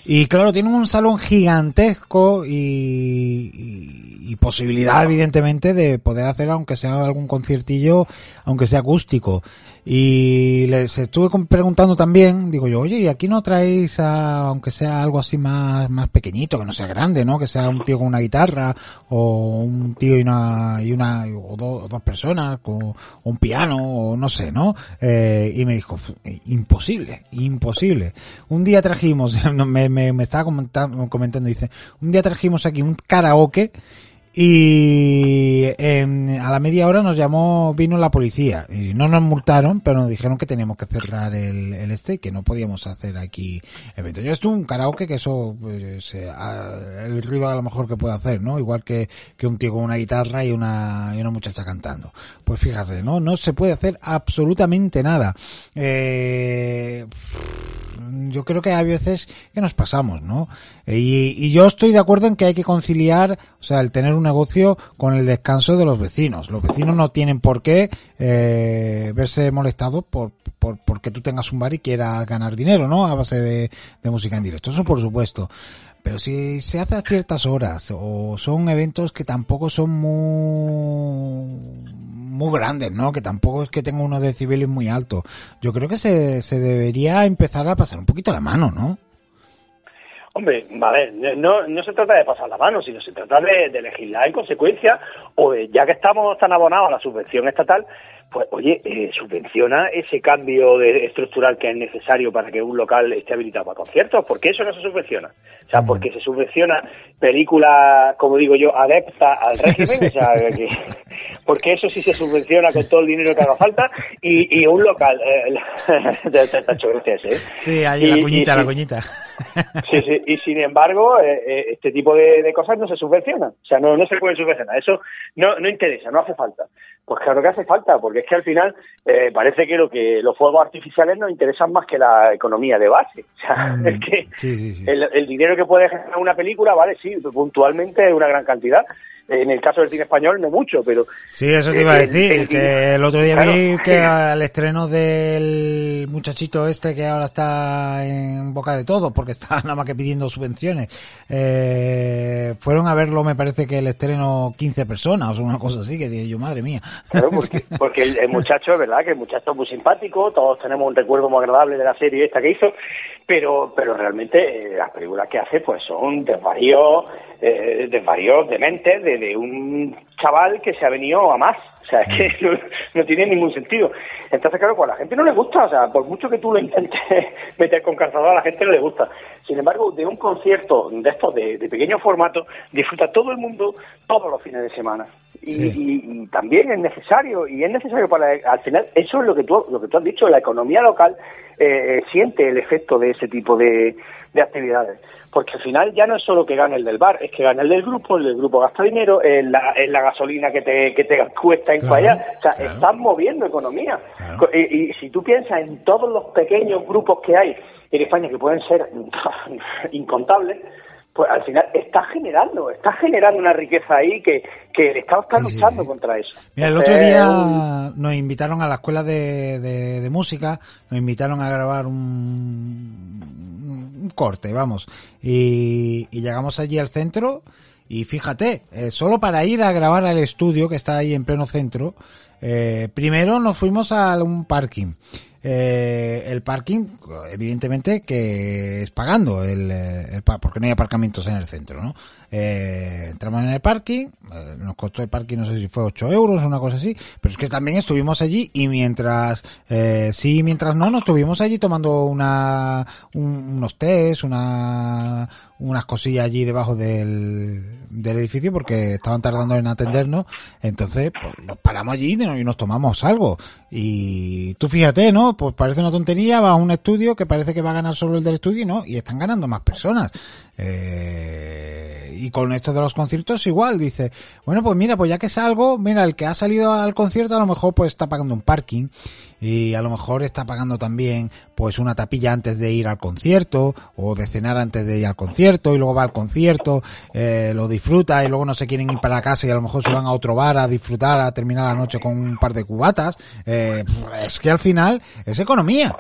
Y claro, tienen un salón gigantesco y, y- y posibilidad, evidentemente, de poder hacer, aunque sea algún conciertillo, aunque sea acústico. Y les estuve preguntando también, digo yo, oye, ¿y aquí no traéis, a, aunque sea algo así más, más pequeñito, que no sea grande, ¿no? Que sea un tío con una guitarra, o un tío y una, y una, o, do- dos personas, o un piano, o no sé, ¿no? Eh, y me dijo, "Fu- imposible, imposible. Un día trajimos, me, me, me estaba comentando, comentando, dice, un día trajimos aquí un karaoke y em, a la media hora nos llamó, vino la policía y no nos multaron, pero nos dijeron que teníamos que cerrar el, el este, que no podíamos hacer aquí eventos. Yo estuve un karaoke que eso, pues, eh, el ruido a lo mejor que puede hacer, ¿no? Igual que, que un tío con una guitarra y una, y una muchacha cantando. Pues fíjate, ¿no? No se puede hacer absolutamente nada. Eh, yo creo que hay veces que nos pasamos, ¿no? Y, y yo estoy de acuerdo en que hay que conciliar, o sea, el tener un negocio con el descanso de los vecinos. Los vecinos no tienen por qué eh, verse molestados por, por porque tú tengas un bar y quieras ganar dinero, ¿no? A base de, de música en directo. Eso por supuesto. Pero si se hace a ciertas horas o son eventos que tampoco son muy muy grandes, ¿no? Que tampoco es que tenga unos decibeles muy altos. Yo creo que se, se debería empezar a pasar un poquito la mano, ¿no? Hombre, a ver, no, no se trata de pasar la mano, sino se trata de, de legislar en consecuencia, o de, ya que estamos tan abonados a la subvención estatal, pues oye, eh, subvenciona ese cambio de, estructural que es necesario para que un local esté habilitado para conciertos. ¿Por qué eso no se subvenciona? O sea, porque se subvenciona películas, como digo yo, adeptas al régimen, o sea, que, porque eso sí se subvenciona con todo el dinero que haga falta, y, y un local, eh, ese, ¿eh? Sí, ahí la cuñita, y- la cuñita. Sí, sí, y sin embargo, eh, eh, este tipo de, de cosas no se subvencionan. O sea, no, no se pueden subvencionar. Eso no, no interesa, no hace falta. Pues claro que hace falta, porque es que al final eh, parece que lo que los fuegos artificiales nos interesan más que la economía de base. O sea, Mm, es que sí, sí, sí. el, el dinero que puede generar una película, vale, sí, puntualmente es una gran cantidad. En el caso del cine español no mucho, pero Sí, eso te iba a el- decir, el- que el otro día claro. vi que al estreno del muchachito este que ahora está en boca de todo, porque está nada más que pidiendo subvenciones, eh, fueron a verlo, me parece que el estreno 15 personas o una cosa así, que dije yo, madre mía. Claro, porque, porque el, el muchacho, es verdad, que el muchacho es muy simpático, todos tenemos un recuerdo muy agradable de la serie esta que hizo, pero pero realmente eh, las películas que hace pues son desvaríos, eh, desvaríos dementes de, de un chaval que se ha venido a más. O sea, es que no, no tiene ningún sentido. Entonces, claro, pues a la gente no le gusta. O sea, por mucho que tú lo intentes meter con calzador, a la gente no le gusta. Sin embargo, de un concierto de estos de, de pequeño formato, disfruta todo el mundo todos los fines de semana. Y, Sí. y- y también es necesario, y es necesario para, al final, eso es lo que tú, lo que tú has dicho, la economía local eh, siente el efecto de ese tipo de, de actividades. Porque al final ya no es solo que gane el del bar, es que gane el del grupo, el del grupo gasta dinero, es la, es la gasolina que te, que te cuesta ir Claro, allá. O sea, claro. estás moviendo economía. Claro. Y, y si tú piensas en todos los pequeños grupos que hay en España, que pueden ser incontables, pues al final está generando, está generando una riqueza ahí que, que el Estado está Sí, luchando sí. contra eso. Mira, el otro un- día nos invitaron a la escuela de, de, de música, nos invitaron a grabar un, un corte, vamos, y, y llegamos allí al centro y fíjate, eh, solo para ir a grabar al estudio que está ahí en pleno centro, eh, primero nos fuimos a un parking. Eh, el parking, evidentemente, que es pagando, el, eh, el porque no hay aparcamientos en el centro, ¿no? Eh, entramos en el parking, eh, nos costó el parking, no sé si fue 8 euros o una cosa así, pero es que también estuvimos allí y mientras, eh, sí, mientras no, nos estuvimos allí tomando una, un- unos tés, una, unas cosillas allí debajo del, del edificio porque estaban tardando en atendernos, entonces pues, nos paramos allí y nos- y tomamos algo. Y tú fíjate, ¿no? Pues parece una tontería, va a un estudio que parece que va a ganar solo el del estudio, ¿no? Y están ganando más personas. Eh, y con esto de los conciertos igual, dice, bueno, pues mira, pues ya que salgo, mira, el que ha salido al concierto a lo mejor pues está pagando un parking y a lo mejor está pagando también pues una tapilla antes de ir al concierto o de cenar antes de ir al concierto y luego va al concierto, eh, lo disfruta y luego no se quieren ir para casa y a lo mejor se van a otro bar a disfrutar, a terminar la noche con un par de cubatas. Eh, es que al final es economía.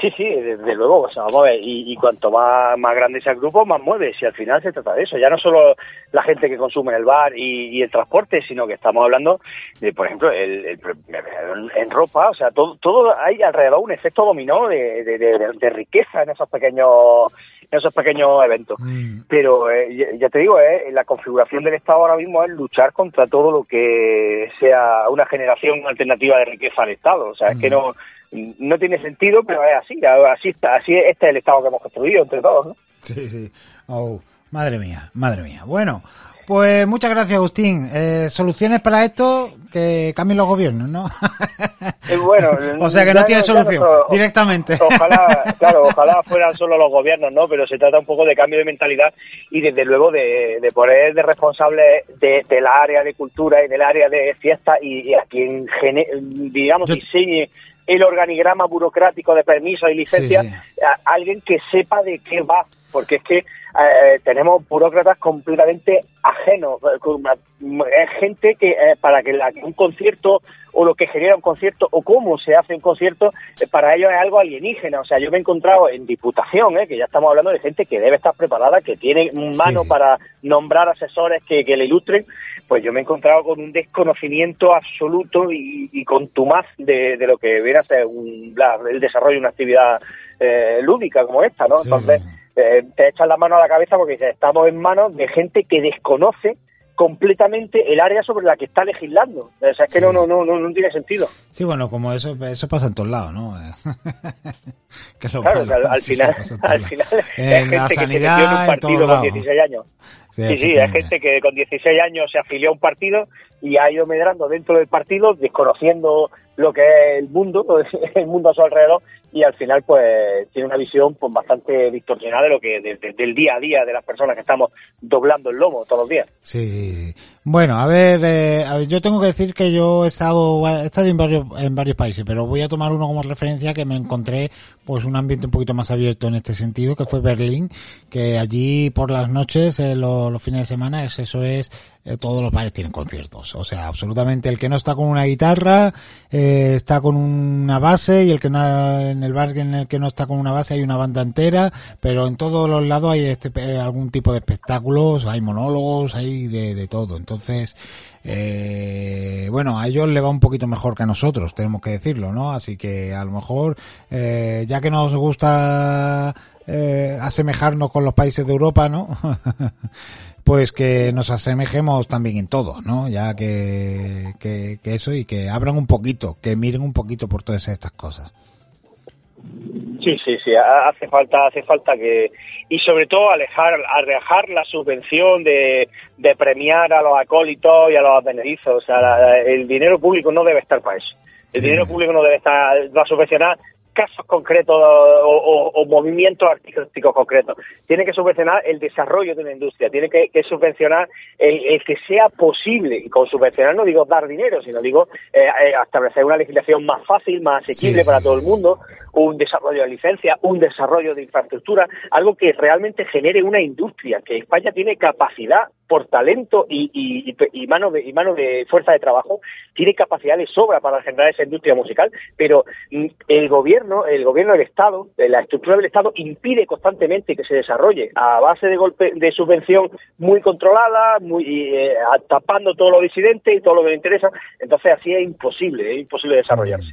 Sí, sí, desde luego, o sea, vamos a ver, y, y, cuanto más, más grande sea el grupo, más mueve, si al final se trata de eso, ya no solo la gente que consume el bar y, y el transporte, sino que estamos hablando de, por ejemplo, el, el, en ropa, o sea, todo, todo hay alrededor un efecto dominó de, de, de, de riqueza en esos pequeños en esos pequeños eventos. Mm. Pero eh, ya, te digo, eh, la configuración del Estado ahora mismo es luchar contra todo lo que sea una generación alternativa de riqueza al Estado. O sea, mm. es que mm. no no tiene sentido, pero es así, así está, así este es el estado que hemos construido entre todos, ¿no? Sí, sí. Oh, madre mía, madre mía. Bueno, pues muchas gracias, Agustín. Eh, soluciones para esto que cambien los gobiernos, ¿no? Eh, bueno, o sea que no tiene solución directamente. Ojalá, claro, ojalá fueran solo los gobiernos, ¿no? Pero se trata un poco de cambio de mentalidad y desde luego de, de poner de responsable de, de, la área de cultura y del área de fiesta y, y a quien gene, digamos Yo... diseñe el organigrama burocrático de permisos y licencias sí, alguien que sepa de qué va, porque es que eh, tenemos burócratas completamente ajenos. Es gente que eh, para que la, un concierto o lo que genera un concierto o cómo se hace un concierto, eh, para ellos es algo alienígena. O sea, yo me he encontrado en Diputación, eh, que ya estamos hablando de gente que debe estar preparada, que tiene mano sí. para nombrar asesores que, que, le ilustren, pues yo me he encontrado con un desconocimiento absoluto y, y contumaz de, de, lo que viene a ser un, la, el desarrollo de una actividad eh, lúdica como esta, ¿no? Sí. Entonces, eh, te echas la mano a la cabeza porque dices, estamos en manos de gente que desconoce completamente el área sobre la que está legislando. O sea, es que sí. no, no, no, no, tiene sentido. Sí, bueno, como eso, eso pasa en todos lados, ¿no? que es lo claro, malo, al, sí, final, al final en la sanidad, que se metió en un partido con 16 años. Sí, sí, sí, es gente que con 16 años se afilió a un partido y ha ido medrando dentro del partido, desconociendo lo que es el mundo, el mundo a su alrededor, y al final pues tiene una visión pues bastante distorsionada de lo que de, de, del día a día de las personas que estamos doblando el lomo todos los días. Sí, sí, sí. Bueno, a ver, eh, a ver, yo tengo que decir que yo he estado, he estado en varios, en varios países, pero voy a tomar uno como referencia que me encontré pues un ambiente un poquito más abierto en este sentido, que fue Berlín, que allí por las noches, eh, los, fines de semana, es, eso es eh, todos los bares tienen conciertos. O sea, absolutamente el que no está con una guitarra eh, está con una base y el que no, en el bar en el que no está con una base hay una banda entera, pero en todos los lados hay este, algún tipo de espectáculos, hay monólogos, hay de, de todo. Entonces, eh, bueno, a ellos le va un poquito mejor que a nosotros, tenemos que decirlo, ¿no? Así que a lo mejor, eh, ya que nos gusta eh, asemejarnos con los países de Europa, ¿no? pues que nos asemejemos también en todo, ¿no? Ya que, que, que, eso y que abran un poquito, que miren un poquito por todas estas cosas. Sí, sí, sí, hace falta, hace falta que y sobre todo alejar, alejar la subvención de, de premiar a los acólitos y a los advenedizos, o sea, la, el dinero público no debe estar para eso. El dinero público no debe estar, va a subvencionar casos concretos o, o, o, movimientos artísticos concretos. Tiene que subvencionar el desarrollo de una industria, tiene que, que subvencionar el, el, que sea posible, y con subvencionar no digo dar dinero, sino digo eh, eh, establecer una legislación más fácil, más asequible sí, para sí, todo el mundo, un desarrollo de licencia, un desarrollo de infraestructura, algo que realmente genere una industria, que España tiene capacidad por talento y, y, mano de, y mano de fuerza de trabajo, tiene capacidad de sobra para generar esa industria musical, pero mm, el gobierno, el gobierno del Estado, la estructura del Estado impide constantemente que se desarrolle a base de golpe de subvención muy controlada, muy eh, tapando todo lo disidente y todo lo que le interesa, entonces así es imposible, es imposible desarrollarse.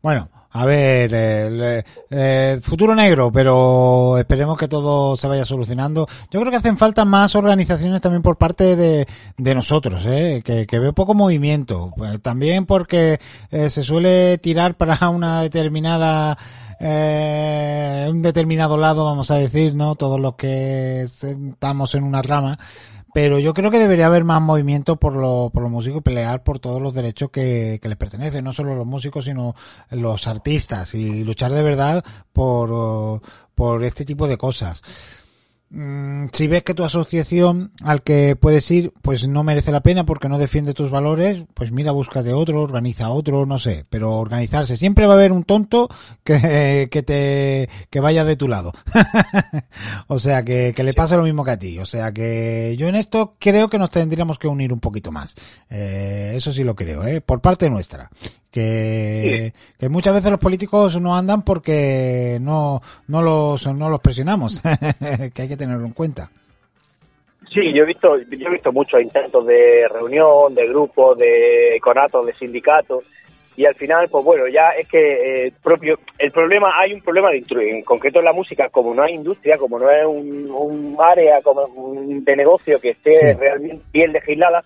Bueno, a ver, el, el, futuro negro, pero esperemos que todo se vaya solucionando. Yo creo que hacen falta más organizaciones también por parte de, de nosotros, ¿eh? que, que veo poco movimiento. Pues también porque eh, se suele tirar para una determinada eh, un determinado lado, vamos a decir, ¿no? Todos los que estamos en una rama, pero yo creo que debería haber más movimiento por, lo, por los músicos y pelear por todos los derechos que, que les pertenecen, no solo los músicos, sino los artistas y luchar de verdad por, por este tipo de cosas. Mm, si ves que tu asociación al que puedes ir pues no merece la pena porque no defiende tus valores, pues mira, búscate otro, organiza otro, no sé, pero organizarse. Siempre va a haber un tonto que, que te que vaya de tu lado. o sea, que, que le pase lo mismo que a ti. O sea, que yo en esto creo que nos tendríamos que unir un poquito más. Eh, eso sí lo creo, ¿eh? por parte nuestra que, que muchas veces los políticos no andan porque no, no los, no los presionamos, que hay que tenerlo en cuenta. Sí, yo he visto, yo he visto muchos intentos de reunión, de grupos, de conatos, de sindicatos, y al final, pues bueno, ya es que eh, propio, el problema, hay un problema de, en concreto en la música, como no hay industria, como no es un, un área como de negocio que esté realmente bien legislada,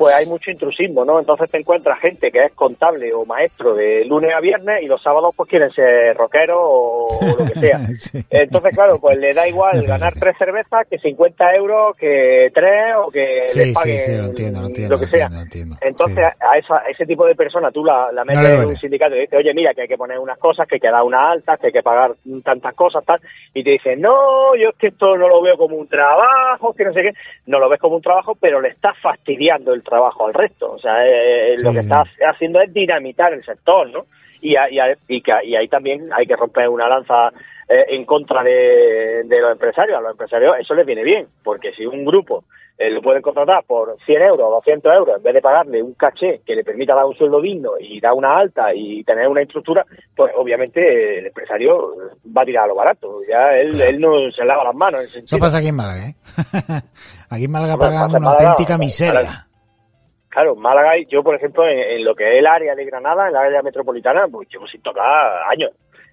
pues hay mucho intrusismo, ¿no? Entonces te encuentras gente que es contable o maestro de lunes a viernes y los sábados pues quieren ser rockeros o, lo que sea. Entonces, claro, pues le da igual ganar tres cervezas que 50 euros, que tres o que les paguen lo, que sea. Entonces, a, esa, ese tipo de persona tú la, la metes en un sindicato y dices, oye, mira, que hay que poner unas cosas, que hay que dar unas altas, que hay que pagar tantas cosas, tal, y te dicen, no, yo es que esto no lo veo como un trabajo, que no sé qué, no lo ves como un trabajo, pero le estás fastidiando el trabajo al resto. O sea, eh, eh, lo que está haciendo es dinamitar el sector, ¿no? Y, y, que, y ahí también hay que romper una lanza eh, en contra de, los empresarios. A los empresarios eso les viene bien, porque si un grupo lo pueden contratar por 100 euros o 200 euros, en vez de pagarle un caché que le permita dar un sueldo digno y dar una alta y tener una estructura, pues obviamente el empresario va a tirar a lo barato. Ya él, él no se lava las manos. Eso pasa aquí en Málaga, ¿eh? aquí en Málaga pagan una auténtica miseria. Claro, Málaga, yo por ejemplo, en, lo que es el área de Granada, en la área metropolitana, pues llevo sin tocar años.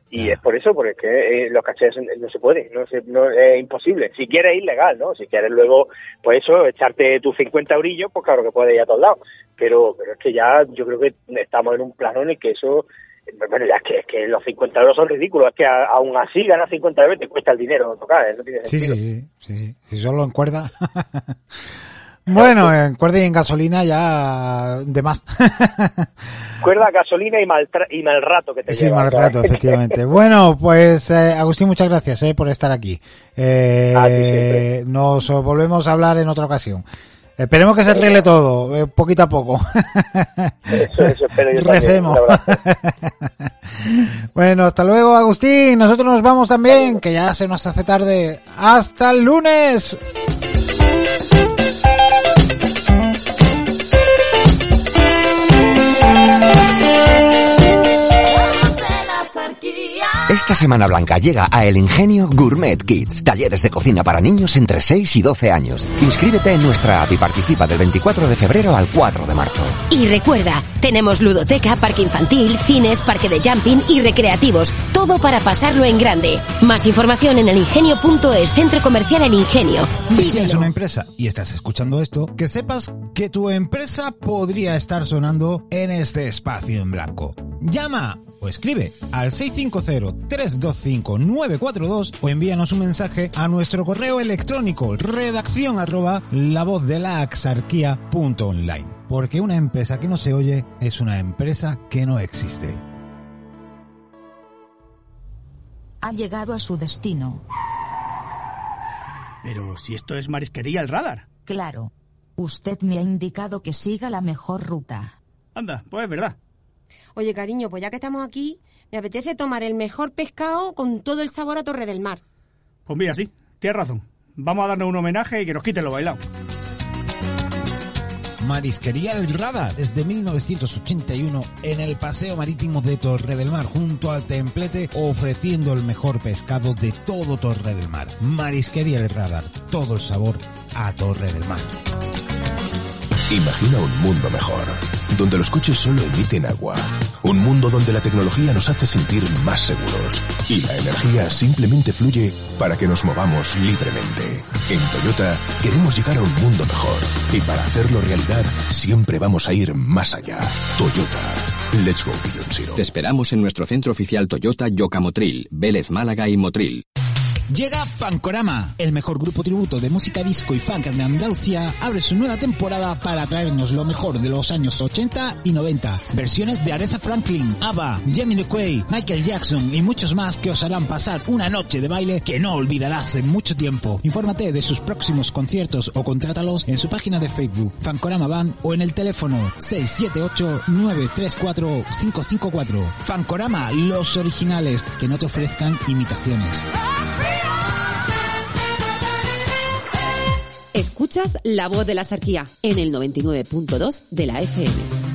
Y es por eso, porque es que eh, los cachés no se puede, no, no es imposible. Si quieres ir legal, ¿no? Si quieres luego, pues eso, echarte tus 50 eurillos, pues claro que puedes ir a todos lados. Pero, pero es que ya yo creo que estamos en un plano en el que eso, bueno, ya es que, es que los 50 euros son ridículos, es que aún así ganar 50 euros te cuesta el dinero tocar, ¿eh? no tiene sentido. Sí, sí, sí, sí, si solo en cuerda. Bueno, en cuerda y en gasolina ya de más. cuerda, gasolina y mal, y mal rato que te Sí, mal rato, efectivamente. bueno, pues eh, Agustín, muchas gracias eh, por estar aquí. Eh, nos volvemos a hablar en otra ocasión. Esperemos que se arregle todo, eh, poquito a poco. Eso, eso espero yo Recemos. bueno, hasta luego, Agustín. Nosotros nos vamos también, que ya se nos hace tarde. Hasta el lunes. Esta Semana Blanca llega a El Ingenio Gourmet Kids, talleres de cocina para niños entre 6 y 12 años. Inscríbete en nuestra app y participa del 24 de febrero al 4 de marzo. Y recuerda, tenemos ludoteca, parque infantil, cines, parque de jumping y recreativos, todo para pasarlo en grande. Más información en elingenio.es, Centro Comercial El Ingenio. Si tienes una empresa y estás escuchando esto, que sepas que tu empresa podría estar sonando en este espacio en blanco. Llama o escribe al 650-325-942 o envíanos un mensaje a nuestro correo electrónico redacción arroba la voz de la axarquía punto online. Porque una empresa que no se oye es una empresa que no existe. Ha llegado a su destino. Pero si esto es marisquería el radar. Claro. Usted me ha indicado que siga la mejor ruta. Anda, pues es verdad. Oye, cariño, pues ya que estamos aquí, me apetece tomar el mejor pescado con todo el sabor a Torre del Mar. Pues mira, sí, tienes razón. Vamos a darnos un homenaje y que nos quiten lo bailado. Marisquería El Radar desde 1981 en el Paseo Marítimo de Torre del Mar junto al templete ofreciendo el mejor pescado de todo Torre del Mar. Marisquería El Radar, todo el sabor a Torre del Mar. Imagina un mundo mejor, donde los coches solo emiten agua. Un mundo donde la tecnología nos hace sentir más seguros y la energía simplemente fluye para que nos movamos libremente. En Toyota queremos llegar a un mundo mejor y para hacerlo realidad siempre vamos a ir más allá. Toyota. Let's go Beyond Zero. Te esperamos en nuestro centro oficial Toyota Yoka Motril, Vélez Málaga y Motril. Llega Fancorama, el mejor grupo tributo de música disco y funk de Andalucía, abre su nueva temporada para traernos lo mejor de los años 80 y 90. Versiones de Aretha Franklin, ABBA, Jamie Quay, Michael Jackson y muchos más que os harán pasar una noche de baile que no olvidarás en mucho tiempo. Infórmate de sus próximos conciertos o contrátalos en su página de Facebook, Fancorama Band o en el teléfono 678-934-554. Fancorama, los originales, que no te ofrezcan imitaciones. Escuchas La Voz de la Sarquía en el 99.2 de la FM.